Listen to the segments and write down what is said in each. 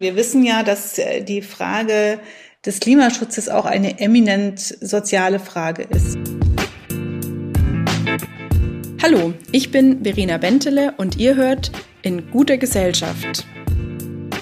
Wir wissen ja, dass äh, die Frage des Klimaschutzes auch eine eminent soziale Frage ist. Hallo, ich bin Verena Bentele und ihr hört in guter Gesellschaft.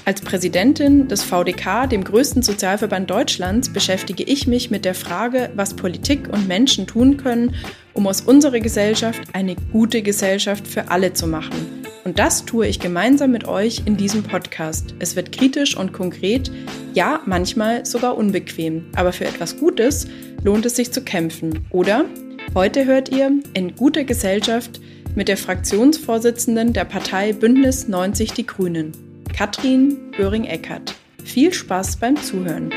Als Präsidentin des VDK, dem größten Sozialverband Deutschlands, beschäftige ich mich mit der Frage, was Politik und Menschen tun können, um aus unserer Gesellschaft eine gute Gesellschaft für alle zu machen und das tue ich gemeinsam mit euch in diesem Podcast. Es wird kritisch und konkret, ja, manchmal sogar unbequem. Aber für etwas Gutes lohnt es sich zu kämpfen. Oder? Heute hört ihr in guter Gesellschaft mit der Fraktionsvorsitzenden der Partei Bündnis 90 Die Grünen, Katrin Göring-Eckardt. Viel Spaß beim Zuhören.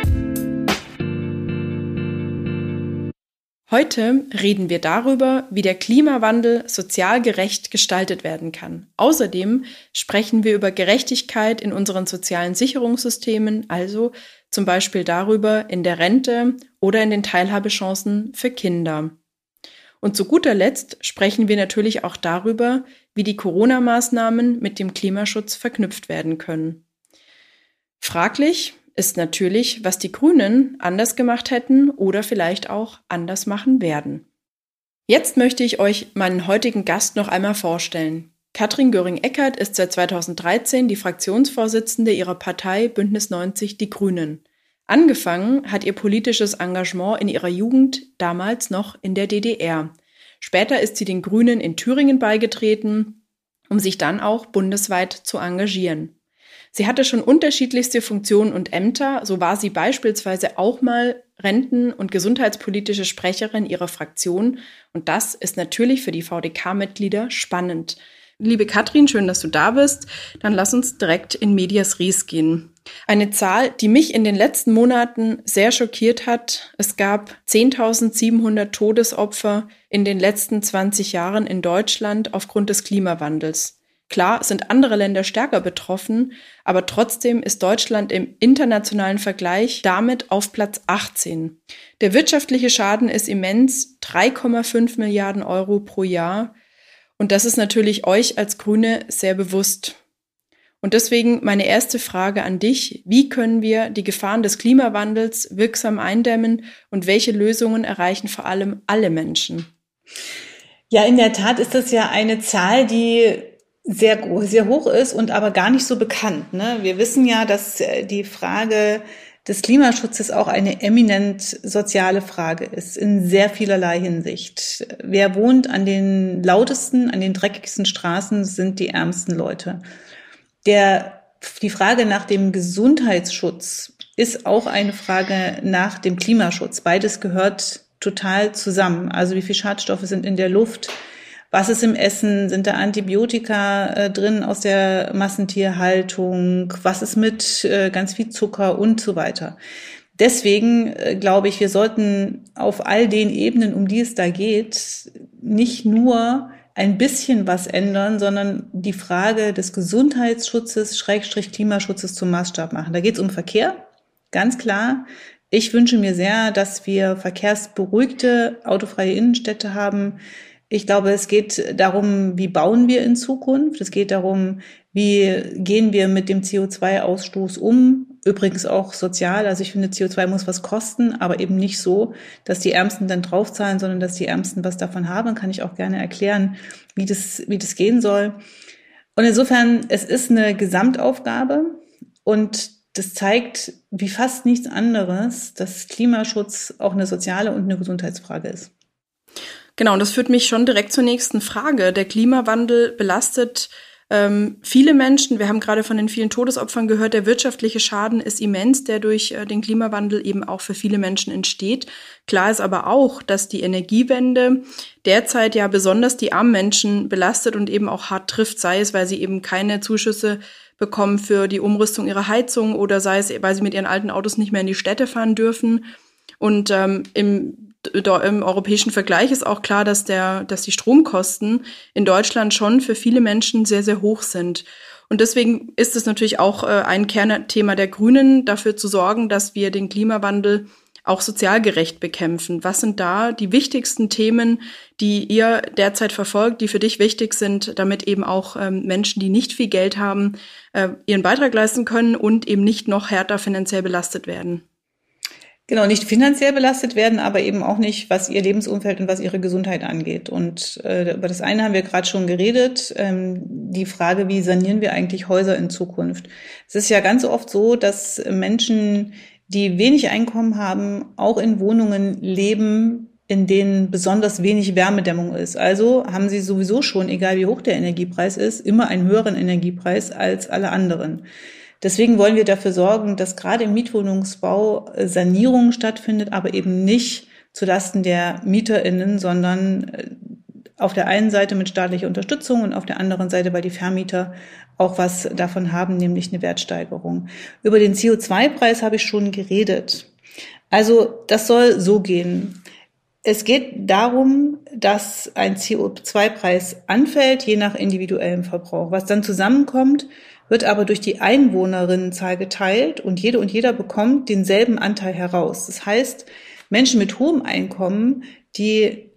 Heute reden wir darüber, wie der Klimawandel sozial gerecht gestaltet werden kann. Außerdem sprechen wir über Gerechtigkeit in unseren sozialen Sicherungssystemen, also zum Beispiel darüber in der Rente oder in den Teilhabechancen für Kinder. Und zu guter Letzt sprechen wir natürlich auch darüber, wie die Corona-Maßnahmen mit dem Klimaschutz verknüpft werden können. Fraglich ist natürlich, was die Grünen anders gemacht hätten oder vielleicht auch anders machen werden. Jetzt möchte ich euch meinen heutigen Gast noch einmal vorstellen. Katrin Göring-Eckardt ist seit 2013 die Fraktionsvorsitzende ihrer Partei Bündnis 90 Die Grünen. Angefangen hat ihr politisches Engagement in ihrer Jugend damals noch in der DDR. Später ist sie den Grünen in Thüringen beigetreten, um sich dann auch bundesweit zu engagieren. Sie hatte schon unterschiedlichste Funktionen und Ämter, so war sie beispielsweise auch mal Renten- und gesundheitspolitische Sprecherin ihrer Fraktion. Und das ist natürlich für die VDK-Mitglieder spannend. Liebe Katrin, schön, dass du da bist. Dann lass uns direkt in Medias Res gehen. Eine Zahl, die mich in den letzten Monaten sehr schockiert hat. Es gab 10.700 Todesopfer in den letzten 20 Jahren in Deutschland aufgrund des Klimawandels. Klar sind andere Länder stärker betroffen, aber trotzdem ist Deutschland im internationalen Vergleich damit auf Platz 18. Der wirtschaftliche Schaden ist immens, 3,5 Milliarden Euro pro Jahr. Und das ist natürlich euch als Grüne sehr bewusst. Und deswegen meine erste Frage an dich. Wie können wir die Gefahren des Klimawandels wirksam eindämmen und welche Lösungen erreichen vor allem alle Menschen? Ja, in der Tat ist das ja eine Zahl, die sehr, sehr hoch ist und aber gar nicht so bekannt. Ne? Wir wissen ja, dass äh, die Frage des Klimaschutzes auch eine eminent soziale Frage ist, in sehr vielerlei Hinsicht. Wer wohnt an den lautesten, an den dreckigsten Straßen, sind die ärmsten Leute. Der, die Frage nach dem Gesundheitsschutz ist auch eine Frage nach dem Klimaschutz. Beides gehört total zusammen. Also wie viel Schadstoffe sind in der Luft? Was ist im Essen? Sind da Antibiotika äh, drin aus der Massentierhaltung? Was ist mit äh, ganz viel Zucker und so weiter? Deswegen äh, glaube ich, wir sollten auf all den Ebenen, um die es da geht, nicht nur ein bisschen was ändern, sondern die Frage des Gesundheitsschutzes, Schrägstrich Klimaschutzes zum Maßstab machen. Da geht es um Verkehr, ganz klar. Ich wünsche mir sehr, dass wir verkehrsberuhigte, autofreie Innenstädte haben, ich glaube, es geht darum, wie bauen wir in Zukunft. Es geht darum, wie gehen wir mit dem CO2-Ausstoß um. Übrigens auch sozial. Also ich finde, CO2 muss was kosten, aber eben nicht so, dass die Ärmsten dann draufzahlen, sondern dass die Ärmsten was davon haben. Kann ich auch gerne erklären, wie das, wie das gehen soll. Und insofern, es ist eine Gesamtaufgabe und das zeigt, wie fast nichts anderes, dass Klimaschutz auch eine soziale und eine Gesundheitsfrage ist. Genau, und das führt mich schon direkt zur nächsten Frage. Der Klimawandel belastet ähm, viele Menschen. Wir haben gerade von den vielen Todesopfern gehört, der wirtschaftliche Schaden ist immens, der durch äh, den Klimawandel eben auch für viele Menschen entsteht. Klar ist aber auch, dass die Energiewende derzeit ja besonders die armen Menschen belastet und eben auch hart trifft, sei es, weil sie eben keine Zuschüsse bekommen für die Umrüstung ihrer Heizung oder sei es, weil sie mit ihren alten Autos nicht mehr in die Städte fahren dürfen. Und ähm, im im europäischen Vergleich ist auch klar, dass der, dass die Stromkosten in Deutschland schon für viele Menschen sehr, sehr hoch sind. Und deswegen ist es natürlich auch äh, ein Kernthema der Grünen, dafür zu sorgen, dass wir den Klimawandel auch sozial gerecht bekämpfen? Was sind da die wichtigsten Themen, die ihr derzeit verfolgt, die für dich wichtig sind, damit eben auch ähm, Menschen, die nicht viel Geld haben, äh, ihren Beitrag leisten können und eben nicht noch härter finanziell belastet werden? Genau, nicht finanziell belastet werden, aber eben auch nicht, was ihr Lebensumfeld und was ihre Gesundheit angeht. Und äh, über das eine haben wir gerade schon geredet, ähm, die Frage, wie sanieren wir eigentlich Häuser in Zukunft? Es ist ja ganz oft so, dass Menschen, die wenig Einkommen haben, auch in Wohnungen leben, in denen besonders wenig Wärmedämmung ist. Also haben sie sowieso schon, egal wie hoch der Energiepreis ist, immer einen höheren Energiepreis als alle anderen. Deswegen wollen wir dafür sorgen, dass gerade im Mietwohnungsbau äh, Sanierung stattfindet, aber eben nicht zulasten der MieterInnen, sondern äh, auf der einen Seite mit staatlicher Unterstützung und auf der anderen Seite, weil die Vermieter auch was davon haben, nämlich eine Wertsteigerung. Über den CO2-Preis habe ich schon geredet. Also das soll so gehen. Es geht darum, dass ein CO2-Preis anfällt, je nach individuellem Verbrauch. Was dann zusammenkommt, wird aber durch die Einwohnerinnenzahl geteilt und jede und jeder bekommt denselben Anteil heraus. Das heißt, Menschen mit hohem Einkommen, die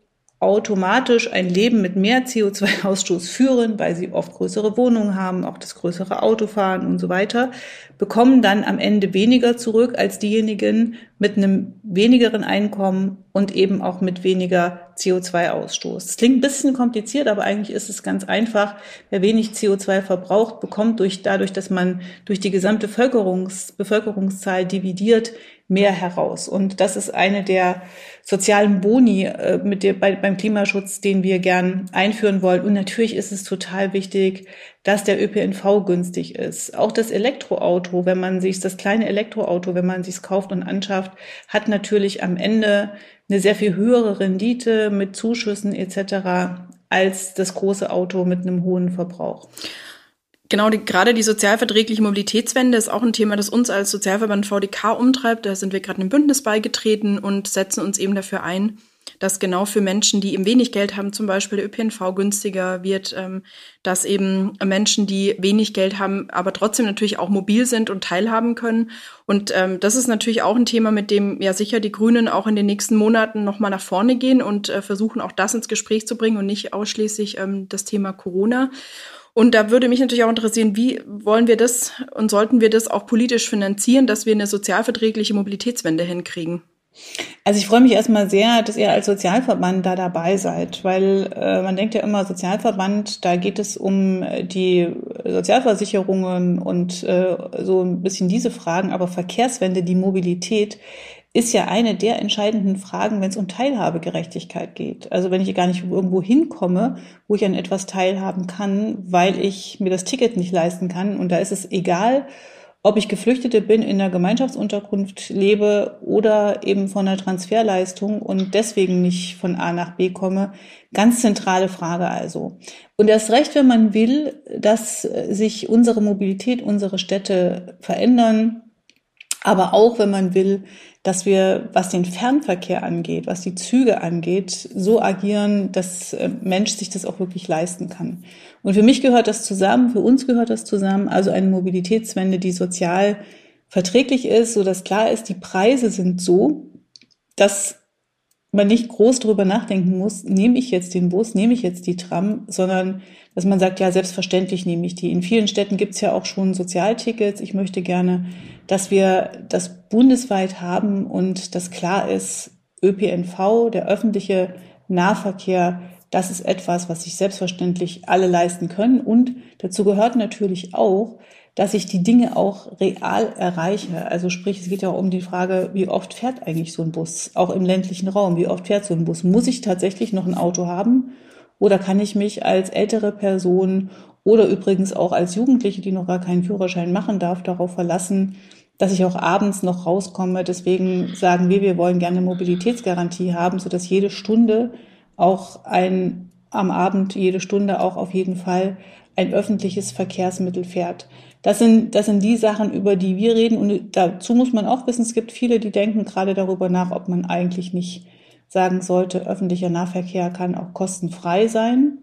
automatisch ein Leben mit mehr CO2-Ausstoß führen, weil sie oft größere Wohnungen haben, auch das größere Auto fahren und so weiter, bekommen dann am Ende weniger zurück als diejenigen mit einem wenigeren Einkommen und eben auch mit weniger CO2-Ausstoß. Das klingt ein bisschen kompliziert, aber eigentlich ist es ganz einfach. Wer wenig CO2 verbraucht, bekommt durch, dadurch, dass man durch die gesamte Bevölkerungs, Bevölkerungszahl dividiert, mehr heraus. Und das ist eine der sozialen Boni äh, mit der, bei, beim Klimaschutz, den wir gern einführen wollen. Und natürlich ist es total wichtig, dass der ÖPNV günstig ist. Auch das Elektroauto, wenn man sich das kleine Elektroauto, wenn man sich kauft und anschafft, hat natürlich am Ende eine sehr viel höhere Rendite mit Zuschüssen etc. als das große Auto mit einem hohen Verbrauch. Genau, die, gerade die sozialverträgliche Mobilitätswende ist auch ein Thema, das uns als Sozialverband VDK umtreibt. Da sind wir gerade einem Bündnis beigetreten und setzen uns eben dafür ein, dass genau für Menschen, die eben wenig Geld haben, zum Beispiel der ÖPNV günstiger wird, ähm, dass eben Menschen, die wenig Geld haben, aber trotzdem natürlich auch mobil sind und teilhaben können. Und ähm, das ist natürlich auch ein Thema, mit dem ja sicher die Grünen auch in den nächsten Monaten nochmal nach vorne gehen und äh, versuchen auch das ins Gespräch zu bringen und nicht ausschließlich ähm, das Thema Corona. Und da würde mich natürlich auch interessieren, wie wollen wir das und sollten wir das auch politisch finanzieren, dass wir eine sozialverträgliche Mobilitätswende hinkriegen? Also ich freue mich erstmal sehr, dass ihr als Sozialverband da dabei seid, weil äh, man denkt ja immer, Sozialverband, da geht es um die Sozialversicherungen und äh, so ein bisschen diese Fragen, aber Verkehrswende, die Mobilität ist ja eine der entscheidenden Fragen, wenn es um Teilhabegerechtigkeit geht. Also wenn ich gar nicht irgendwo hinkomme, wo ich an etwas teilhaben kann, weil ich mir das Ticket nicht leisten kann. Und da ist es egal, ob ich Geflüchtete bin, in der Gemeinschaftsunterkunft lebe oder eben von der Transferleistung und deswegen nicht von A nach B komme. Ganz zentrale Frage also. Und erst recht, wenn man will, dass sich unsere Mobilität, unsere Städte verändern, aber auch wenn man will, dass wir, was den Fernverkehr angeht, was die Züge angeht, so agieren, dass äh, Mensch sich das auch wirklich leisten kann. Und für mich gehört das zusammen, für uns gehört das zusammen, also eine Mobilitätswende, die sozial verträglich ist, so dass klar ist, die Preise sind so, dass man nicht groß drüber nachdenken muss, nehme ich jetzt den Bus, nehme ich jetzt die Tram, sondern dass man sagt, ja, selbstverständlich nehme ich die. In vielen Städten gibt es ja auch schon Sozialtickets. Ich möchte gerne, dass wir das bundesweit haben und dass klar ist, ÖPNV, der öffentliche Nahverkehr, das ist etwas, was sich selbstverständlich alle leisten können. Und dazu gehört natürlich auch, dass ich die Dinge auch real erreiche. Also sprich, es geht ja auch um die Frage, wie oft fährt eigentlich so ein Bus, auch im ländlichen Raum, wie oft fährt so ein Bus? Muss ich tatsächlich noch ein Auto haben oder kann ich mich als ältere Person oder übrigens auch als Jugendliche, die noch gar keinen Führerschein machen darf, darauf verlassen, dass ich auch abends noch rauskomme. Deswegen sagen wir, wir wollen gerne Mobilitätsgarantie haben, sodass jede Stunde auch ein am Abend jede Stunde auch auf jeden Fall ein öffentliches Verkehrsmittel fährt. Das sind, das sind die Sachen, über die wir reden. Und dazu muss man auch wissen, es gibt viele, die denken gerade darüber nach, ob man eigentlich nicht sagen sollte, öffentlicher Nahverkehr kann auch kostenfrei sein.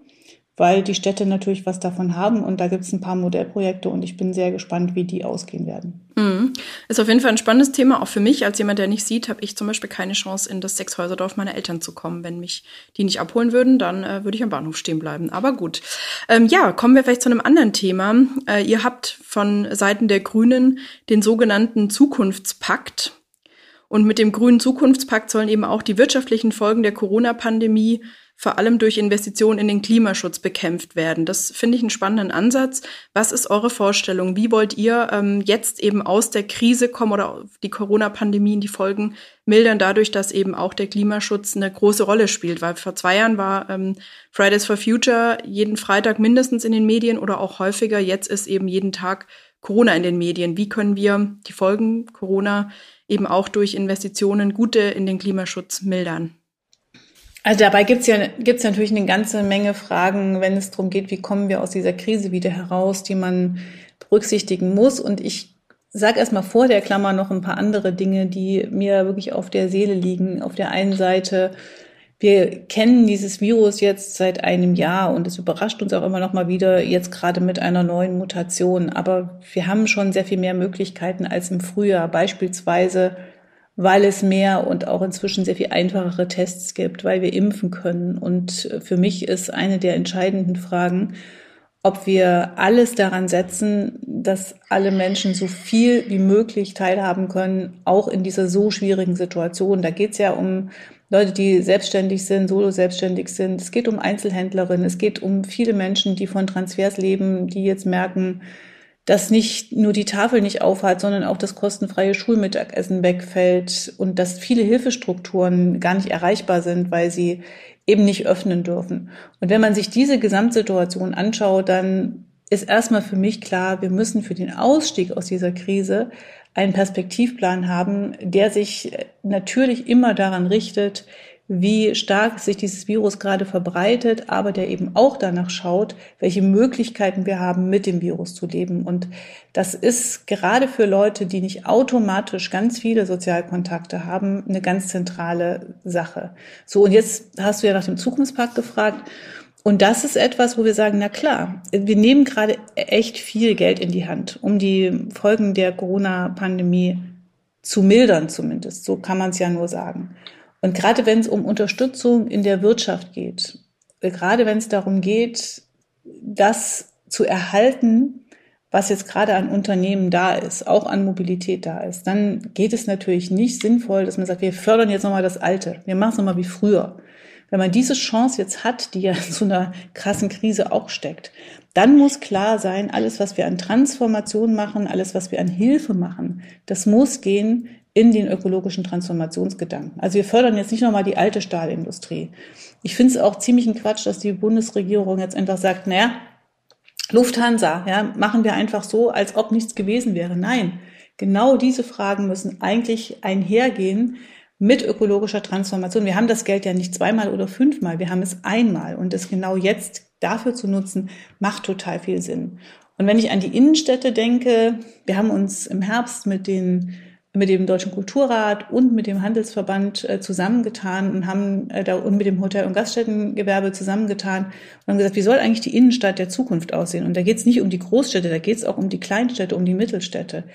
Weil die Städte natürlich was davon haben und da gibt es ein paar Modellprojekte und ich bin sehr gespannt, wie die ausgehen werden. Mhm. Ist auf jeden Fall ein spannendes Thema, auch für mich. Als jemand, der nicht sieht, habe ich zum Beispiel keine Chance, in das Sechshäuserdorf meiner Eltern zu kommen. Wenn mich die nicht abholen würden, dann äh, würde ich am Bahnhof stehen bleiben. Aber gut. Ähm, ja, kommen wir vielleicht zu einem anderen Thema. Äh, ihr habt von Seiten der Grünen den sogenannten Zukunftspakt. Und mit dem grünen Zukunftspakt sollen eben auch die wirtschaftlichen Folgen der Corona-Pandemie vor allem durch Investitionen in den Klimaschutz bekämpft werden. Das finde ich einen spannenden Ansatz. Was ist eure Vorstellung? Wie wollt ihr ähm, jetzt eben aus der Krise kommen oder die Corona-Pandemie in die Folgen mildern, dadurch, dass eben auch der Klimaschutz eine große Rolle spielt? Weil vor zwei Jahren war ähm, Fridays for Future jeden Freitag mindestens in den Medien oder auch häufiger. Jetzt ist eben jeden Tag Corona in den Medien. Wie können wir die Folgen Corona eben auch durch Investitionen gute in den Klimaschutz mildern? Also dabei gibt's ja gibt's natürlich eine ganze Menge Fragen, wenn es darum geht, wie kommen wir aus dieser Krise wieder heraus, die man berücksichtigen muss. Und ich sage erstmal vor der Klammer noch ein paar andere Dinge, die mir wirklich auf der Seele liegen. Auf der einen Seite, wir kennen dieses Virus jetzt seit einem Jahr und es überrascht uns auch immer noch mal wieder, jetzt gerade mit einer neuen Mutation. Aber wir haben schon sehr viel mehr Möglichkeiten als im Frühjahr. Beispielsweise weil es mehr und auch inzwischen sehr viel einfachere Tests gibt, weil wir impfen können. Und für mich ist eine der entscheidenden Fragen, ob wir alles daran setzen, dass alle Menschen so viel wie möglich teilhaben können, auch in dieser so schwierigen Situation. Da geht es ja um Leute, die selbstständig sind, solo selbstständig sind. Es geht um Einzelhändlerinnen. Es geht um viele Menschen, die von Transfers leben, die jetzt merken, dass nicht nur die Tafel nicht aufhat, sondern auch das kostenfreie Schulmittagessen wegfällt und dass viele Hilfestrukturen gar nicht erreichbar sind, weil sie eben nicht öffnen dürfen. Und wenn man sich diese Gesamtsituation anschaut, dann ist erstmal für mich klar, wir müssen für den Ausstieg aus dieser Krise einen Perspektivplan haben, der sich natürlich immer daran richtet, wie stark sich dieses Virus gerade verbreitet, aber der eben auch danach schaut, welche Möglichkeiten wir haben, mit dem Virus zu leben. Und das ist gerade für Leute, die nicht automatisch ganz viele Sozialkontakte haben, eine ganz zentrale Sache. So, und jetzt hast du ja nach dem Zukunftspakt gefragt. Und das ist etwas, wo wir sagen, na klar, wir nehmen gerade echt viel Geld in die Hand, um die Folgen der Corona-Pandemie zu mildern zumindest. So kann man es ja nur sagen. Und gerade wenn es um Unterstützung in der Wirtschaft geht, gerade wenn es darum geht, das zu erhalten, was jetzt gerade an Unternehmen da ist, auch an Mobilität da ist, dann geht es natürlich nicht sinnvoll, dass man sagt, wir fördern jetzt nochmal das Alte, wir machen es nochmal wie früher. Wenn man diese Chance jetzt hat, die ja so einer krassen Krise auch steckt, dann muss klar sein, alles, was wir an Transformation machen, alles, was wir an Hilfe machen, das muss gehen in den ökologischen Transformationsgedanken. Also wir fördern jetzt nicht nochmal die alte Stahlindustrie. Ich finde es auch ziemlich ein Quatsch, dass die Bundesregierung jetzt einfach sagt, naja, Lufthansa, ja, machen wir einfach so, als ob nichts gewesen wäre. Nein, genau diese Fragen müssen eigentlich einhergehen mit ökologischer Transformation. Wir haben das Geld ja nicht zweimal oder fünfmal, wir haben es einmal und es genau jetzt dafür zu nutzen, macht total viel Sinn. Und wenn ich an die Innenstädte denke, wir haben uns im Herbst mit den mit dem Deutschen Kulturrat und mit dem Handelsverband äh, zusammengetan und haben äh, da und mit dem Hotel- und Gaststättengewerbe zusammengetan und haben gesagt, wie soll eigentlich die Innenstadt der Zukunft aussehen? Und da geht es nicht um die Großstädte, da geht es auch um die Kleinstädte, um die Mittelstädte.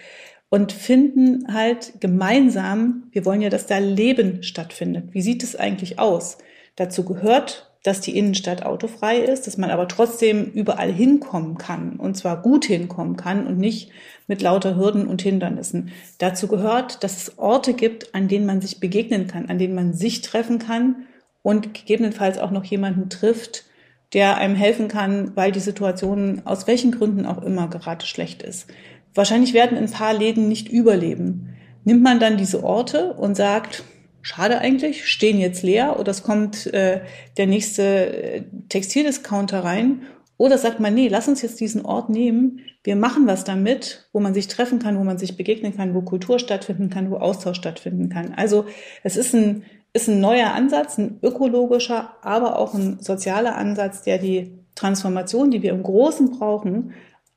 Und finden halt gemeinsam, wir wollen ja, dass da Leben stattfindet. Wie sieht es eigentlich aus? Dazu gehört dass die Innenstadt autofrei ist, dass man aber trotzdem überall hinkommen kann und zwar gut hinkommen kann und nicht mit lauter Hürden und Hindernissen. Dazu gehört, dass es Orte gibt, an denen man sich begegnen kann, an denen man sich treffen kann und gegebenenfalls auch noch jemanden trifft, der einem helfen kann, weil die Situation aus welchen Gründen auch immer gerade schlecht ist. Wahrscheinlich werden ein paar Läden nicht überleben. Nimmt man dann diese Orte und sagt, schade eigentlich, stehen jetzt leer oder es kommt äh, der nächste äh, Textildiscounter rein. Oder sagt man, nee, lass uns jetzt diesen Ort nehmen, wir machen was damit, wo man sich treffen kann, wo man sich begegnen kann, wo Kultur stattfinden kann, wo Austausch stattfinden kann. Also es ist ein, ist ein neuer Ansatz, ein ökologischer, aber auch ein sozialer Ansatz, der die Transformation, die wir im Großen brauchen,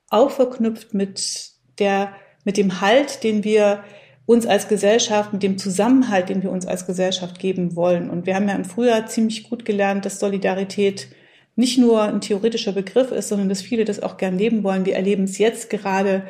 auch verknüpft mit der, mit dem Halt, den wir uns als Gesellschaft, mit dem Zusammenhalt, den wir uns als Gesellschaft geben wollen. Und wir haben ja im Frühjahr ziemlich gut gelernt, dass Solidarität nicht nur ein theoretischer Begriff ist, sondern dass viele das auch gern leben wollen. Wir erleben es jetzt gerade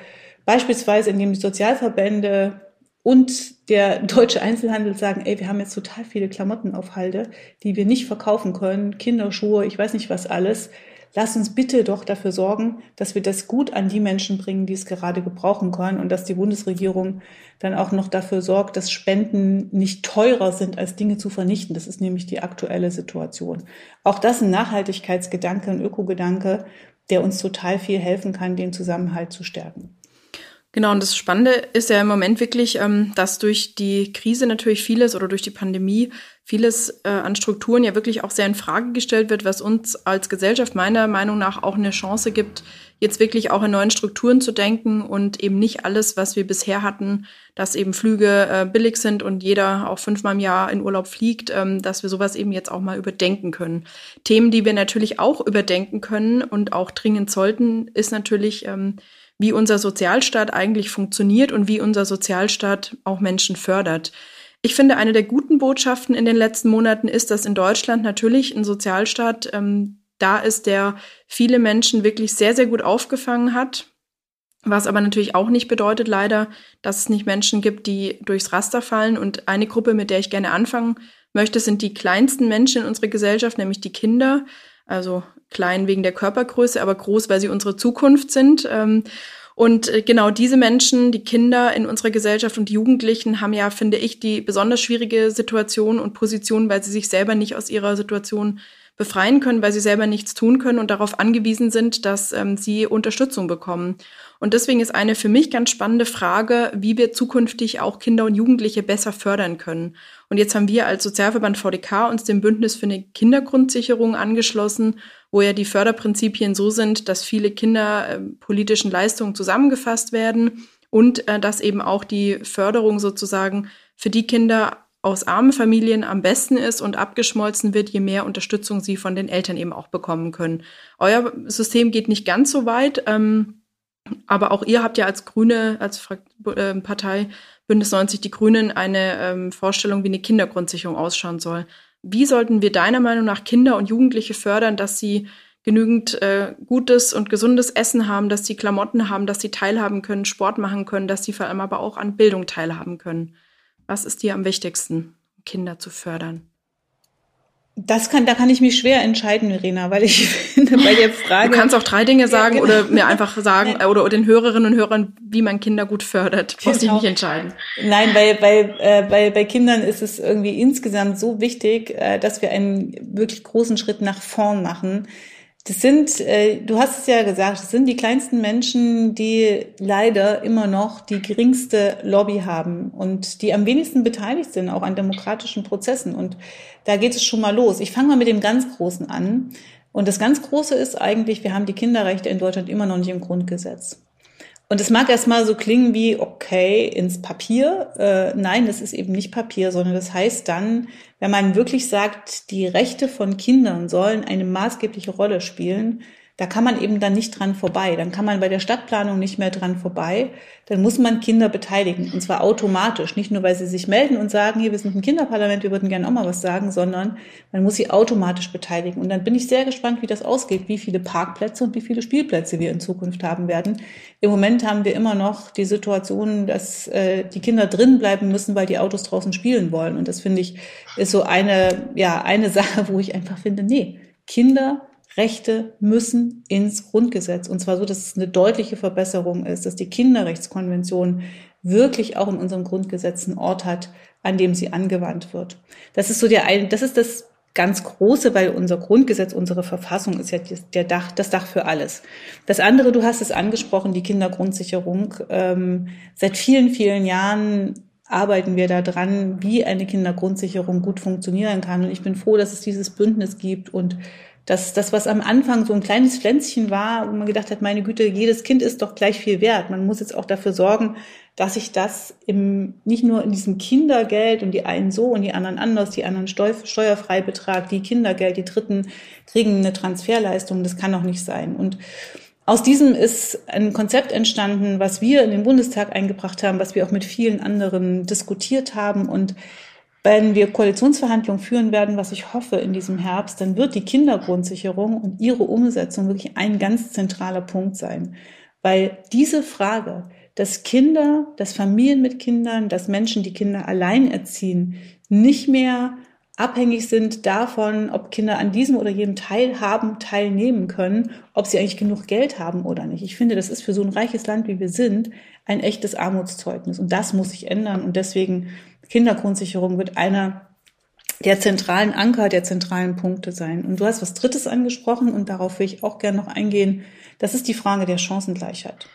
beispielsweise, indem die Sozialverbände und der deutsche Einzelhandel sagen, ey, wir haben jetzt total viele Klamotten auf Halde, die wir nicht verkaufen können, Kinderschuhe, ich weiß nicht was alles lass uns bitte doch dafür sorgen, dass wir das gut an die Menschen bringen, die es gerade gebrauchen können und dass die Bundesregierung dann auch noch dafür sorgt, dass Spenden nicht teurer sind, als Dinge zu vernichten. Das ist nämlich die aktuelle Situation. Auch das ein Nachhaltigkeitsgedanke, ein Ökogedanke, der uns total viel helfen kann, den Zusammenhalt zu stärken. Genau, und das Spannende ist ja im Moment wirklich, ähm, dass durch die Krise natürlich vieles oder durch die Pandemie vieles äh, an Strukturen ja wirklich auch sehr in Frage gestellt wird, was uns als Gesellschaft meiner Meinung nach auch eine Chance gibt, jetzt wirklich auch in neuen Strukturen zu denken und eben nicht alles, was wir bisher hatten, dass eben Flüge äh, billig sind und jeder auch fünfmal im Jahr in Urlaub fliegt, ähm, dass wir sowas eben jetzt auch mal überdenken können. Themen, die wir natürlich auch überdenken können und auch dringend sollten, ist natürlich ähm, wie unser Sozialstaat eigentlich funktioniert und wie unser Sozialstaat auch Menschen fördert. Ich finde, eine der guten Botschaften in den letzten Monaten ist, dass in Deutschland natürlich ein Sozialstaat ähm, da ist, der viele Menschen wirklich sehr, sehr gut aufgefangen hat. Was aber natürlich auch nicht bedeutet, leider, dass es nicht Menschen gibt, die durchs Raster fallen. Und eine Gruppe, mit der ich gerne anfangen möchte, sind die kleinsten Menschen in unserer Gesellschaft, nämlich die Kinder. Also klein wegen der Körpergröße, aber groß, weil sie unsere Zukunft sind. Ähm, und äh, genau diese Menschen, die Kinder in unserer Gesellschaft und die Jugendlichen haben ja, finde ich, die besonders schwierige Situation und Position, weil sie sich selber nicht aus ihrer Situation befreien können, weil sie selber nichts tun können und darauf angewiesen sind, dass ähm, sie Unterstützung bekommen. Und deswegen ist eine für mich ganz spannende Frage, wie wir zukünftig auch Kinder und Jugendliche besser fördern können. Und jetzt haben wir als Sozialverband VDK uns dem Bündnis für eine Kindergrundsicherung angeschlossen, wo ja die Förderprinzipien so sind, dass viele kinderpolitischen äh, Leistungen zusammengefasst werden und äh, dass eben auch die Förderung sozusagen für die Kinder aus armen Familien am besten ist und abgeschmolzen wird, je mehr Unterstützung sie von den Eltern eben auch bekommen können. Euer System geht nicht ganz so weit, ähm, aber auch ihr habt ja als Grüne, als äh, Partei Bündnis 90 Die Grünen eine ähm, Vorstellung, wie eine Kindergrundsicherung ausschauen soll. Wie sollten wir deiner Meinung nach Kinder und Jugendliche fördern, dass sie genügend äh, gutes und gesundes Essen haben, dass sie Klamotten haben, dass sie teilhaben können, Sport machen können, dass sie vor allem aber auch an Bildung teilhaben können? Was ist dir am wichtigsten, Kinder zu fördern? Das kann, da kann ich mich schwer entscheiden, Verena, weil ich finde, bei der Frage. Du kannst auch drei Dinge sagen ja, genau. oder mir einfach sagen Nein. oder, den Hörerinnen und Hörern, wie man Kinder gut fördert. Muss genau. ich nicht entscheiden. Nein, weil, weil, äh, bei, bei Kindern ist es irgendwie insgesamt so wichtig, äh, dass wir einen wirklich großen Schritt nach vorn machen das sind, äh, du hast es ja gesagt, das sind die kleinsten Menschen, die leider immer noch die geringste Lobby haben und die am wenigsten beteiligt sind, auch an demokratischen Prozessen. Und da geht es schon mal los. Ich fange mal mit dem ganz Großen an. Und das ganz Große ist eigentlich, wir haben die Kinderrechte in Deutschland immer noch nicht im Grundgesetz. Und es mag erstmal so klingen wie, okay, ins Papier. Äh, nein, das ist eben nicht Papier, sondern das heißt dann, wenn man wirklich sagt, die Rechte von Kindern sollen eine maßgebliche Rolle spielen, da kann man eben dann nicht dran vorbei. Dann kann man bei der Stadtplanung nicht mehr dran vorbei. Dann muss man Kinder beteiligen. Und zwar automatisch. Nicht nur, weil sie sich melden und sagen, hier, wir sind ein Kinderparlament, wir würden gerne auch mal was sagen, sondern man muss sie automatisch beteiligen. Und dann bin ich sehr gespannt, wie das ausgeht, wie viele Parkplätze und wie viele Spielplätze wir in Zukunft haben werden. Im Moment haben wir immer noch die Situation, dass äh, die Kinder drin bleiben müssen, weil die Autos draußen spielen wollen. Und das finde ich, ist so eine, ja, eine Sache, wo ich einfach finde, nee, Kinder Rechte müssen ins Grundgesetz. Und zwar so, dass es eine deutliche Verbesserung ist, dass die Kinderrechtskonvention wirklich auch in unserem Grundgesetz einen Ort hat, an dem sie angewandt wird. Das ist so der ein, das ist das ganz große, weil unser Grundgesetz, unsere Verfassung ist ja der Dach, das Dach für alles. Das andere, du hast es angesprochen, die Kindergrundsicherung. Ähm, seit vielen, vielen Jahren arbeiten wir da dran, wie eine Kindergrundsicherung gut funktionieren kann. Und ich bin froh, dass es dieses Bündnis gibt und dass das, was am Anfang so ein kleines Pflänzchen war, wo man gedacht hat, meine Güte, jedes Kind ist doch gleich viel wert. Man muss jetzt auch dafür sorgen, dass sich das im, nicht nur in diesem Kindergeld und die einen so und die anderen anders, die anderen Steuerfreibetrag, die Kindergeld, die Dritten kriegen eine Transferleistung. Das kann doch nicht sein. Und aus diesem ist ein Konzept entstanden, was wir in den Bundestag eingebracht haben, was wir auch mit vielen anderen diskutiert haben und wenn wir Koalitionsverhandlungen führen werden, was ich hoffe in diesem Herbst, dann wird die Kindergrundsicherung und ihre Umsetzung wirklich ein ganz zentraler Punkt sein. Weil diese Frage, dass Kinder, dass Familien mit Kindern, dass Menschen, die Kinder allein erziehen, nicht mehr abhängig sind davon, ob Kinder an diesem oder jedem Teilhaben teilnehmen können, ob sie eigentlich genug Geld haben oder nicht. Ich finde, das ist für so ein reiches Land, wie wir sind, ein echtes Armutszeugnis. Und das muss sich ändern. Und deswegen Kindergrundsicherung wird einer der zentralen Anker, der zentralen Punkte sein. Und du hast was Drittes angesprochen und darauf will ich auch gerne noch eingehen. Das ist die Frage der Chancengleichheit.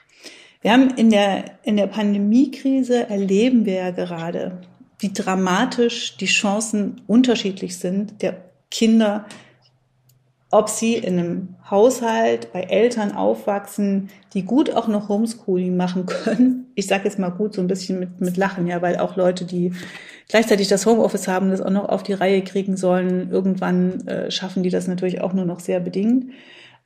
Wir haben in der, in der Pandemiekrise erleben wir ja gerade, wie dramatisch die Chancen unterschiedlich sind der Kinder, ob sie in einem Haushalt bei Eltern aufwachsen, die gut auch noch Homeschooling machen können. Ich sage jetzt mal gut, so ein bisschen mit, mit Lachen, ja, weil auch Leute, die gleichzeitig das Homeoffice haben, das auch noch auf die Reihe kriegen sollen, irgendwann äh, schaffen die das natürlich auch nur noch sehr bedingt.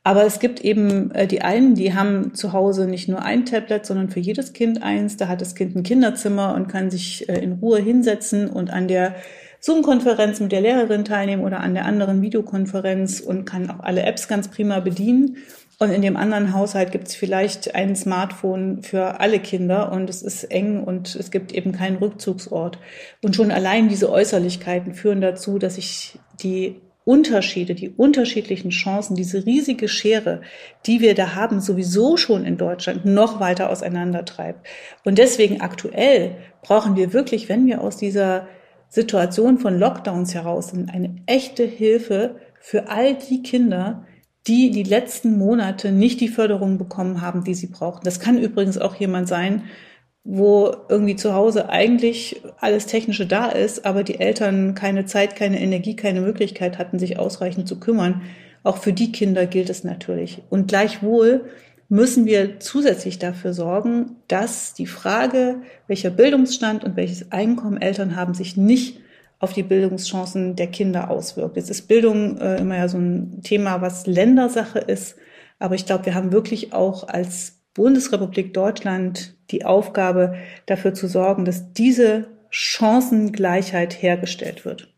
Aber es gibt eben äh, die einen, die haben zu Hause nicht nur ein Tablet, sondern für jedes Kind eins. Da hat das Kind ein Kinderzimmer und kann sich äh, in Ruhe hinsetzen und an der Zoom-Konferenz mit der Lehrerin teilnehmen oder an der anderen Videokonferenz und kann auch alle Apps ganz prima bedienen. Und in dem anderen Haushalt gibt es vielleicht ein Smartphone für alle Kinder und es ist eng und es gibt eben keinen Rückzugsort. Und schon allein diese Äußerlichkeiten führen dazu, dass sich die Unterschiede, die unterschiedlichen Chancen, diese riesige Schere, die wir da haben, sowieso schon in Deutschland noch weiter auseinandertreibt. Und deswegen aktuell brauchen wir wirklich, wenn wir aus dieser Situation von Lockdowns heraus sind, eine echte Hilfe für all die Kinder, die die letzten Monate nicht die Förderung bekommen haben, die sie brauchten. Das kann übrigens auch jemand sein, wo irgendwie zu Hause eigentlich alles Technische da ist, aber die Eltern keine Zeit, keine Energie, keine Möglichkeit hatten, sich ausreichend zu kümmern. Auch für die Kinder gilt es natürlich. Und gleichwohl müssen wir zusätzlich dafür sorgen, dass die Frage, welcher Bildungsstand und welches Einkommen Eltern haben, sich nicht auf die Bildungschancen der Kinder auswirkt. Jetzt ist Bildung äh, immer ja so ein Thema, was Ländersache ist. Aber ich glaube, wir haben wirklich auch als Bundesrepublik Deutschland die Aufgabe, dafür zu sorgen, dass diese Chancengleichheit hergestellt wird.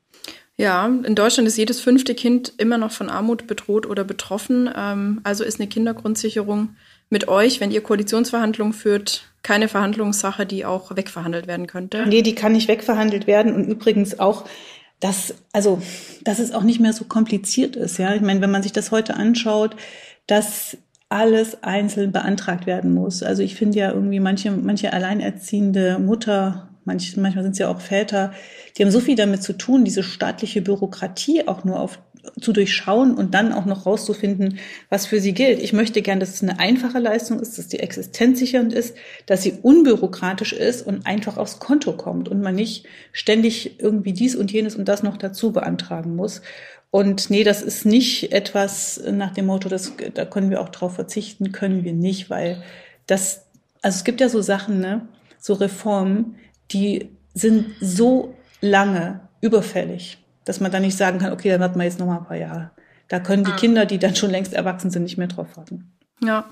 Ja, in Deutschland ist jedes fünfte Kind immer noch von Armut bedroht oder betroffen. Ähm, also ist eine Kindergrundsicherung mit euch, wenn ihr Koalitionsverhandlungen führt, keine Verhandlungssache, die auch wegverhandelt werden könnte? Nee, die kann nicht wegverhandelt werden. Und übrigens auch, dass, also, dass es auch nicht mehr so kompliziert ist. Ja, ich meine, wenn man sich das heute anschaut, dass alles einzeln beantragt werden muss. Also ich finde ja irgendwie manche, manche alleinerziehende Mutter, manch, manchmal sind es ja auch Väter, die haben so viel damit zu tun, diese staatliche Bürokratie auch nur auf zu durchschauen und dann auch noch rauszufinden, was für sie gilt. Ich möchte gern, dass es eine einfache Leistung ist, dass die existenzsichernd ist, dass sie unbürokratisch ist und einfach aufs Konto kommt und man nicht ständig irgendwie dies und jenes und das noch dazu beantragen muss. Und nee, das ist nicht etwas nach dem Motto, das, da können wir auch drauf verzichten, können wir nicht, weil das, also es gibt ja so Sachen, ne, so Reformen, die sind so lange überfällig, dass man dann nicht sagen kann, okay, dann warten wir jetzt noch mal ein paar Jahre. Da können die ah. Kinder, die dann schon längst erwachsen sind, nicht mehr drauf warten. Ja.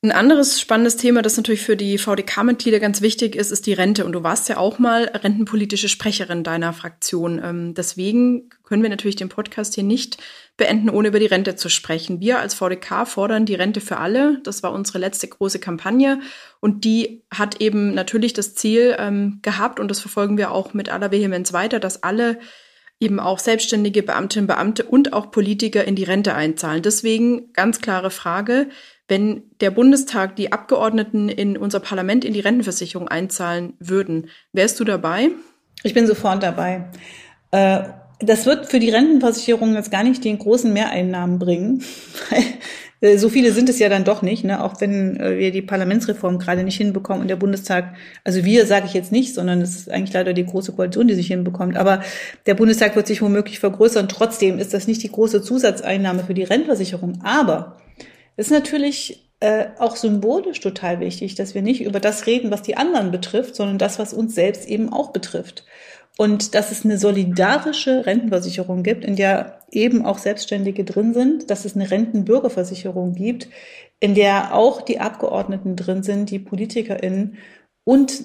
Ein anderes spannendes Thema, das natürlich für die VDK-Mitglieder ganz wichtig ist, ist die Rente. Und du warst ja auch mal rentenpolitische Sprecherin deiner Fraktion. Ähm, deswegen können wir natürlich den Podcast hier nicht beenden, ohne über die Rente zu sprechen. Wir als VDK fordern die Rente für alle. Das war unsere letzte große Kampagne. Und die hat eben natürlich das Ziel ähm, gehabt, und das verfolgen wir auch mit aller Vehemenz weiter, dass alle eben auch selbstständige Beamtinnen, Beamte und auch Politiker in die Rente einzahlen. Deswegen ganz klare Frage, wenn der Bundestag die Abgeordneten in unser Parlament in die Rentenversicherung einzahlen würden, wärst du dabei? Ich bin sofort dabei. Äh, das wird für die Rentenversicherung jetzt gar nicht den großen Mehreinnahmen bringen. So viele sind es ja dann doch nicht, ne? auch wenn äh, wir die Parlamentsreform gerade nicht hinbekommen und der Bundestag, also wir sage ich jetzt nicht, sondern es ist eigentlich leider die große Koalition, die sich hinbekommt. Aber der Bundestag wird sich womöglich vergrößern. Trotzdem ist das nicht die große Zusatzeinnahme für die Rentenversicherung. Aber ist natürlich äh, auch symbolisch total wichtig, dass wir nicht über das reden, was die anderen betrifft, sondern das, was uns selbst eben auch betrifft. Und dass es eine solidarische Rentenversicherung gibt, in der eben auch Selbstständige drin sind, dass es eine Rentenbürgerversicherung gibt, in der auch die Abgeordneten drin sind, die PolitikerInnen. Und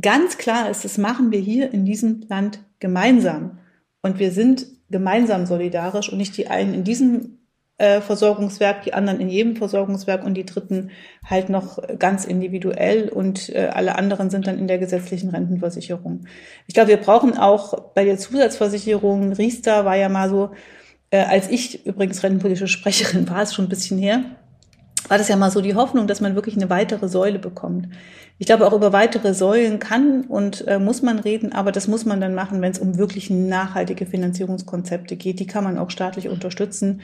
ganz klar ist, das machen wir hier in diesem Land gemeinsam. Und wir sind gemeinsam solidarisch und nicht die einen in diesem äh, Versorgungswerk, die anderen in jedem Versorgungswerk und die dritten halt noch ganz individuell und äh, alle anderen sind dann in der gesetzlichen Rentenversicherung. Ich glaube, wir brauchen auch bei der Zusatzversicherung, Riester war ja mal so, äh, als ich übrigens rentenpolitische Sprecherin war, ist schon ein bisschen her, war das ja mal so die Hoffnung, dass man wirklich eine weitere Säule bekommt. Ich glaube, auch über weitere Säulen kann und äh, muss man reden, aber das muss man dann machen, wenn es um wirklich nachhaltige Finanzierungskonzepte geht. Die kann man auch staatlich unterstützen.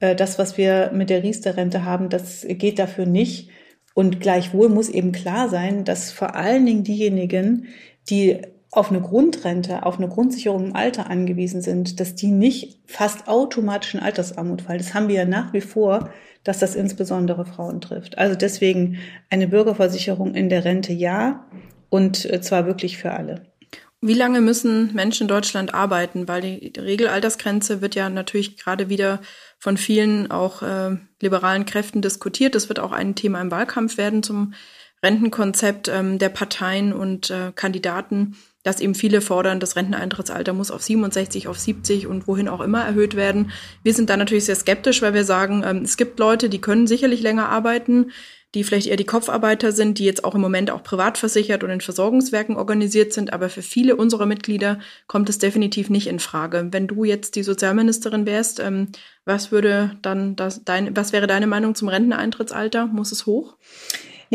Äh, das, was wir mit der Riester-Rente haben, das geht dafür nicht. Und gleichwohl muss eben klar sein, dass vor allen Dingen diejenigen, die auf eine Grundrente, auf eine Grundsicherung im Alter angewiesen sind, dass die nicht fast automatisch in Altersarmut fallen. Das haben wir ja nach wie vor, dass das insbesondere Frauen trifft. Also deswegen eine Bürgerversicherung in der Rente ja und äh, zwar wirklich für alle. Wie lange müssen Menschen in Deutschland arbeiten? Weil die Regelaltersgrenze wird ja natürlich gerade wieder von vielen auch äh, liberalen Kräften diskutiert. Das wird auch ein Thema im Wahlkampf werden zum Rentenkonzept ähm, der Parteien und äh, Kandidaten, dass eben viele fordern, das Renteneintrittsalter muss auf 67, auf 70 und wohin auch immer erhöht werden. Wir sind da natürlich sehr skeptisch, weil wir sagen, ähm, es gibt Leute, die können sicherlich länger arbeiten die vielleicht eher die Kopfarbeiter sind, die jetzt auch im Moment auch privat versichert und in Versorgungswerken organisiert sind. Aber für viele unserer Mitglieder kommt es definitiv nicht in Frage. Wenn du jetzt die Sozialministerin wärst, ähm, was würde dann das, dein, was wäre deine Meinung zum Renteneintrittsalter? Muss es hoch?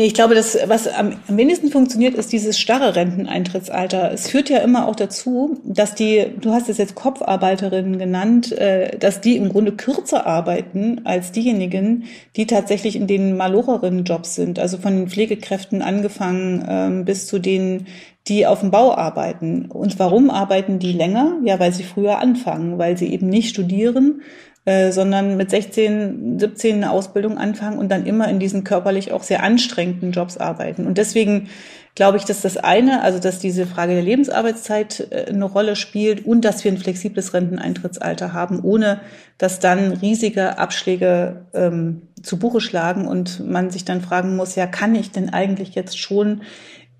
Nee, ich glaube, das, was am, wenigsten funktioniert, ist dieses starre Renteneintrittsalter. Es führt ja immer auch dazu, dass die, du hast es jetzt Kopfarbeiterinnen genannt, äh, dass die im Grunde kürzer arbeiten als diejenigen, die tatsächlich in den malorerinnen Jobs sind. Also von den Pflegekräften angefangen ähm, bis zu denen, die auf dem Bau arbeiten. Und warum arbeiten die länger? Ja, weil sie früher anfangen, weil sie eben nicht studieren, äh, sondern mit 16, 17 eine Ausbildung anfangen und dann immer in diesen körperlich auch sehr anstrengenden Jobs arbeiten. Und deswegen glaube ich, dass das eine, also dass diese Frage der Lebensarbeitszeit äh, eine Rolle spielt und dass wir ein flexibles Renteneintrittsalter haben, ohne dass dann riesige Abschläge ähm, zu Buche schlagen und man sich dann fragen muss, ja, kann ich denn eigentlich jetzt schon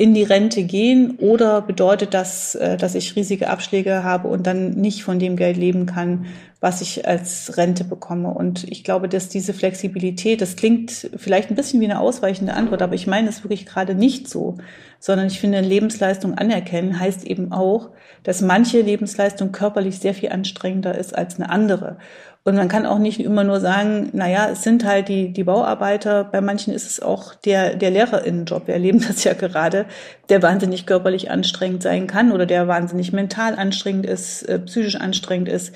in die Rente gehen oder bedeutet das, äh, dass ich riesige Abschläge habe und dann nicht von dem Geld leben kann, was ich als Rente bekomme? Und ich glaube, dass diese Flexibilität, das klingt vielleicht ein bisschen wie eine ausweichende Antwort, aber ich meine es wirklich gerade nicht so, sondern ich finde, Lebensleistung anerkennen heißt eben auch, dass manche Lebensleistung körperlich sehr viel anstrengender ist als eine andere. Und man kann auch nicht immer nur sagen, na ja, es sind halt die, die Bauarbeiter. Bei manchen ist es auch der, der Lehrerinnenjob. Wir erleben das ja gerade, der wahnsinnig körperlich anstrengend sein kann oder der wahnsinnig mental anstrengend ist, äh, psychisch anstrengend ist.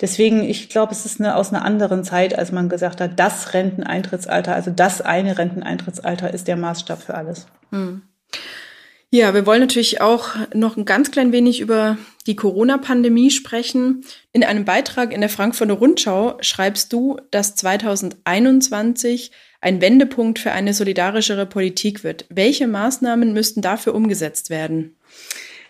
Deswegen, ich glaube, es ist eine, aus einer anderen Zeit, als man gesagt hat, das Renteneintrittsalter, also das eine Renteneintrittsalter ist der Maßstab für alles. Hm. Ja, wir wollen natürlich auch noch ein ganz klein wenig über die Corona-Pandemie sprechen. In einem Beitrag in der Frankfurter Rundschau schreibst du, dass 2021 ein Wendepunkt für eine solidarischere Politik wird. Welche Maßnahmen müssten dafür umgesetzt werden?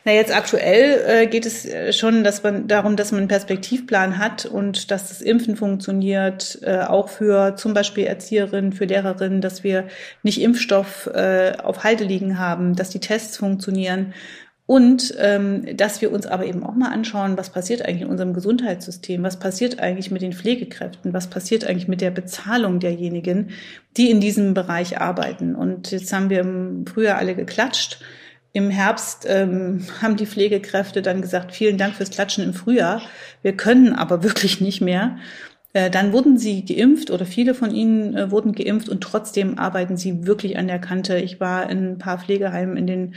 Na, jetzt aktuell äh, geht es äh, schon dass man, darum, dass man einen Perspektivplan hat und dass das Impfen funktioniert, äh, auch für zum Beispiel Erzieherinnen, für Lehrerinnen, dass wir nicht Impfstoff äh, auf Halde liegen haben, dass die Tests funktionieren. Und ähm, dass wir uns aber eben auch mal anschauen, was passiert eigentlich in unserem Gesundheitssystem, was passiert eigentlich mit den Pflegekräften, was passiert eigentlich mit der Bezahlung derjenigen, die in diesem Bereich arbeiten. Und jetzt haben wir im Frühjahr alle geklatscht im Herbst ähm, haben die Pflegekräfte dann gesagt, vielen Dank fürs Klatschen im Frühjahr. Wir können aber wirklich nicht mehr. Äh, dann wurden sie geimpft oder viele von ihnen äh, wurden geimpft und trotzdem arbeiten sie wirklich an der Kante. Ich war in ein paar Pflegeheimen in den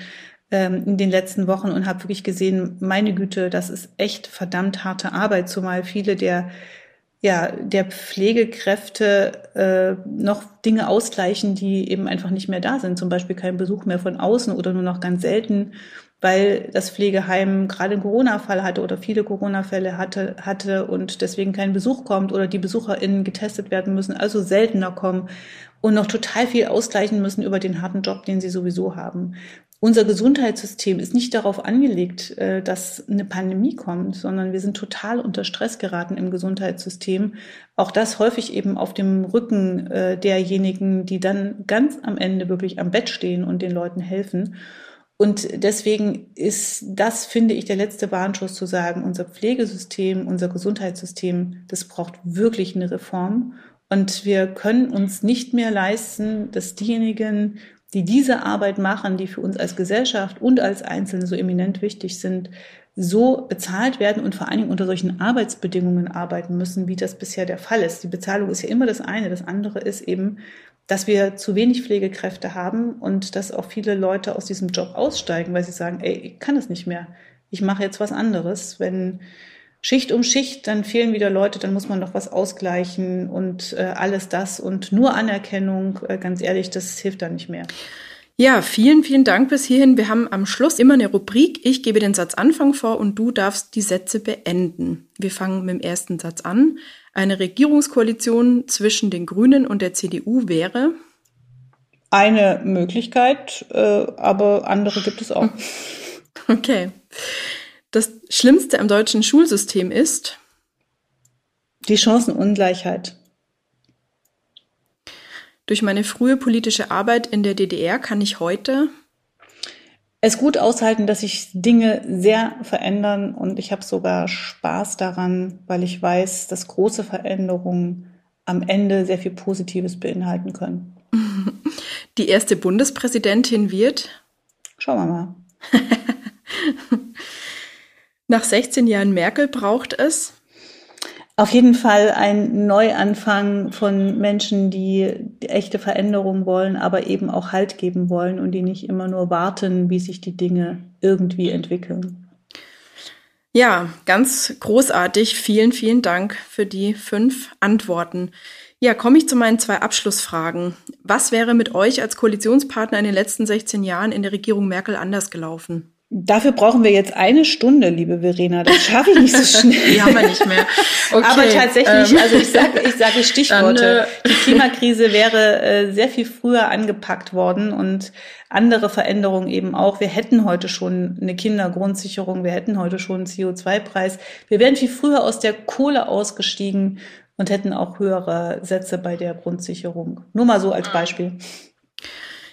ähm, in den letzten Wochen und habe wirklich gesehen, meine Güte, das ist echt verdammt harte Arbeit, zumal viele der ja, der Pflegekräfte äh, noch Dinge ausgleichen, die eben einfach nicht mehr da sind. Zum Beispiel kein Besuch mehr von außen oder nur noch ganz selten, weil das Pflegeheim gerade einen Corona-Fall hatte oder viele Corona-Fälle hatte, hatte und deswegen kein Besuch kommt oder die BesucherInnen getestet werden müssen, also seltener kommen und noch total viel ausgleichen müssen über den harten Job, den sie sowieso haben unser Gesundheitssystem ist nicht darauf angelegt, äh, dass eine Pandemie kommt, sondern wir sind total unter Stress geraten im Gesundheitssystem. Auch das häufig eben auf dem Rücken äh, derjenigen, die dann ganz am Ende wirklich am Bett stehen und den Leuten helfen. Und deswegen ist das, finde ich, der letzte Warnschuss zu sagen, unser Pflegesystem, unser Gesundheitssystem, das braucht wirklich eine Reform. Und wir können uns nicht mehr leisten, dass diejenigen, die diese Arbeit machen, die für uns als Gesellschaft und als Einzelne so eminent wichtig sind, so bezahlt werden und vor allen Dingen unter solchen Arbeitsbedingungen arbeiten müssen, wie das bisher der Fall ist. Die Bezahlung ist ja immer das eine. Das andere ist eben, dass wir zu wenig Pflegekräfte haben und dass auch viele Leute aus diesem Job aussteigen, weil sie sagen, ey, ich kann es nicht mehr. Ich mache jetzt was anderes. Wenn Schicht um Schicht, dann fehlen wieder Leute, dann muss man noch was ausgleichen und äh, alles das und nur Anerkennung, äh, ganz ehrlich, das hilft dann nicht mehr. Ja, vielen, vielen Dank bis hierhin. Wir haben am Schluss immer eine Rubrik. Ich gebe den Satzanfang vor und du darfst die Sätze beenden. Wir fangen mit dem ersten Satz an. Eine Regierungskoalition zwischen den Grünen und der CDU wäre? Eine Möglichkeit, äh, aber andere gibt es auch. Okay. Das Schlimmste am deutschen Schulsystem ist? Die Chancenungleichheit. Durch meine frühe politische Arbeit in der DDR kann ich heute es gut aushalten, dass sich Dinge sehr verändern und ich habe sogar Spaß daran, weil ich weiß, dass große Veränderungen am Ende sehr viel Positives beinhalten können. Die erste Bundespräsidentin wird? Schauen wir mal. Nach 16 Jahren Merkel braucht es? Auf jeden Fall ein Neuanfang von Menschen, die echte Veränderung wollen, aber eben auch Halt geben wollen und die nicht immer nur warten, wie sich die Dinge irgendwie entwickeln. Ja, ganz großartig. Vielen, vielen Dank für die fünf Antworten. Ja, komme ich zu meinen zwei Abschlussfragen. Was wäre mit euch als Koalitionspartner in den letzten 16 Jahren in der Regierung Merkel anders gelaufen? Dafür brauchen wir jetzt eine Stunde, liebe Verena. Das schaffe ich nicht so schnell. Die haben wir nicht mehr. Okay, Aber tatsächlich, ähm, also ich sage, ich sage Stichworte. Dann, äh, Die Klimakrise wäre äh, sehr viel früher angepackt worden und andere Veränderungen eben auch. Wir hätten heute schon eine Kindergrundsicherung, wir hätten heute schon einen CO2-Preis. Wir wären viel früher aus der Kohle ausgestiegen und hätten auch höhere Sätze bei der Grundsicherung. Nur mal so als Beispiel.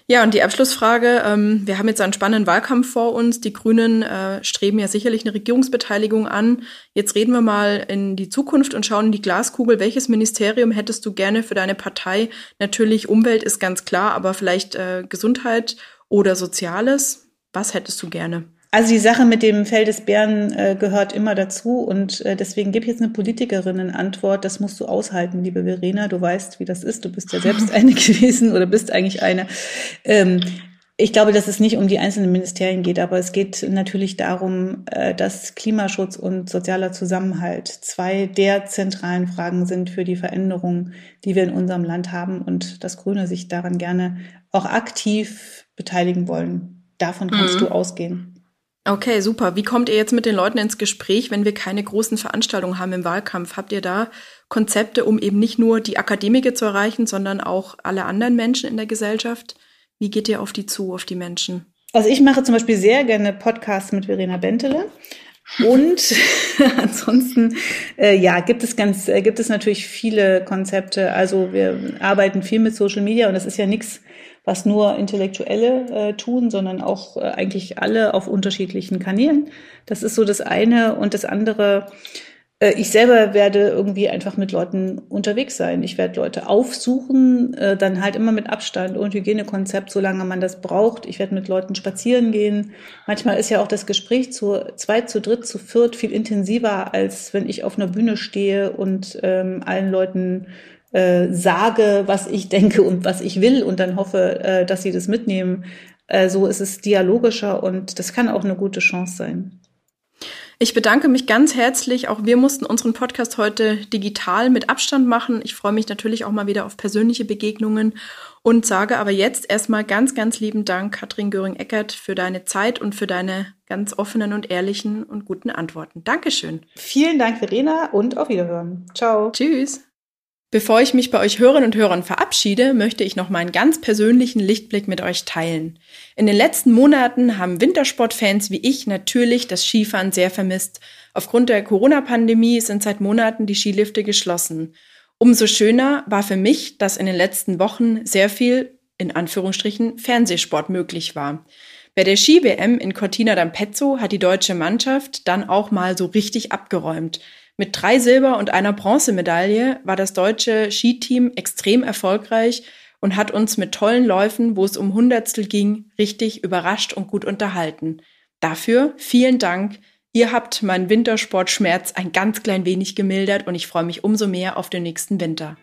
Ja, und die Abschlussfrage. Ähm, wir haben jetzt einen spannenden Wahlkampf vor uns. Die Grünen äh, streben ja sicherlich eine Regierungsbeteiligung an. Jetzt reden wir mal in die Zukunft und schauen in die Glaskugel. Welches Ministerium hättest du gerne für deine Partei? Natürlich Umwelt ist ganz klar, aber vielleicht äh, Gesundheit oder Soziales. Was hättest du gerne? Also die Sache mit dem Fell des Bären äh, gehört immer dazu und äh, deswegen gebe ich jetzt eine Politikerinnen-Antwort. Das musst du aushalten, liebe Verena. Du weißt, wie das ist. Du bist ja selbst eine gewesen oder bist eigentlich eine. Ähm, ich glaube, dass es nicht um die einzelnen Ministerien geht, aber es geht natürlich darum, äh, dass Klimaschutz und sozialer Zusammenhalt zwei der zentralen Fragen sind für die Veränderungen, die wir in unserem Land haben und dass Grüne sich daran gerne auch aktiv beteiligen wollen. Davon kannst mhm. du ausgehen. Okay, super. Wie kommt ihr jetzt mit den Leuten ins Gespräch, wenn wir keine großen Veranstaltungen haben im Wahlkampf? Habt ihr da Konzepte, um eben nicht nur die Akademiker zu erreichen, sondern auch alle anderen Menschen in der Gesellschaft? Wie geht ihr auf die zu, auf die Menschen? Also ich mache zum Beispiel sehr gerne Podcasts mit Verena Bentele. Und ansonsten, äh, ja, gibt es ganz, äh, gibt es natürlich viele Konzepte. Also wir arbeiten viel mit Social Media und das ist ja nichts was nur Intellektuelle äh, tun, sondern auch äh, eigentlich alle auf unterschiedlichen Kanälen. Das ist so das eine. Und das andere, äh, ich selber werde irgendwie einfach mit Leuten unterwegs sein. Ich werde Leute aufsuchen, äh, dann halt immer mit Abstand und Hygienekonzept, solange man das braucht. Ich werde mit Leuten spazieren gehen. Manchmal ist ja auch das Gespräch zu zweit, zu dritt, zu viert viel intensiver, als wenn ich auf einer Bühne stehe und ähm, allen Leuten äh, sage, was ich denke und was ich will und dann hoffe, äh, dass sie das mitnehmen. Äh, so ist es dialogischer und das kann auch eine gute Chance sein. Ich bedanke mich ganz herzlich. Auch wir mussten unseren Podcast heute digital mit Abstand machen. Ich freue mich natürlich auch mal wieder auf persönliche Begegnungen und sage aber jetzt erstmal ganz, ganz lieben Dank, Katrin Göring-Eckert, für deine Zeit und für deine ganz offenen und ehrlichen und guten Antworten. Dankeschön. Vielen Dank, Verena, und auf Wiederhören. Ciao. Tschüss. Bevor ich mich bei euch Hörerinnen und Hörern verabschiede, möchte ich noch meinen ganz persönlichen Lichtblick mit euch teilen. In den letzten Monaten haben Wintersportfans wie ich natürlich das Skifahren sehr vermisst. Aufgrund der Corona-Pandemie sind seit Monaten die Skilifte geschlossen. Umso schöner war für mich, dass in den letzten Wochen sehr viel, in Anführungsstrichen, Fernsehsport möglich war. Bei der Ski-WM in Cortina d'Ampezzo hat die deutsche Mannschaft dann auch mal so richtig abgeräumt. Mit drei Silber- und einer Bronzemedaille war das deutsche Skiteam extrem erfolgreich und hat uns mit tollen Läufen, wo es um Hundertstel ging, richtig überrascht und gut unterhalten. Dafür vielen Dank. Ihr habt meinen Wintersportschmerz ein ganz klein wenig gemildert und ich freue mich umso mehr auf den nächsten Winter.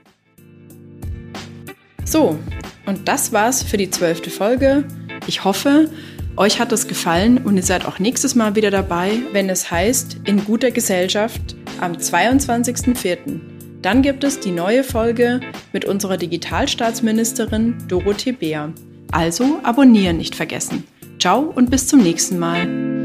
So, und das war's für die zwölfte Folge. Ich hoffe, euch hat es gefallen und ihr seid auch nächstes Mal wieder dabei, wenn es heißt In guter Gesellschaft am 22.04. Dann gibt es die neue Folge mit unserer Digitalstaatsministerin Dorothee Beer. Also abonnieren nicht vergessen. Ciao und bis zum nächsten Mal.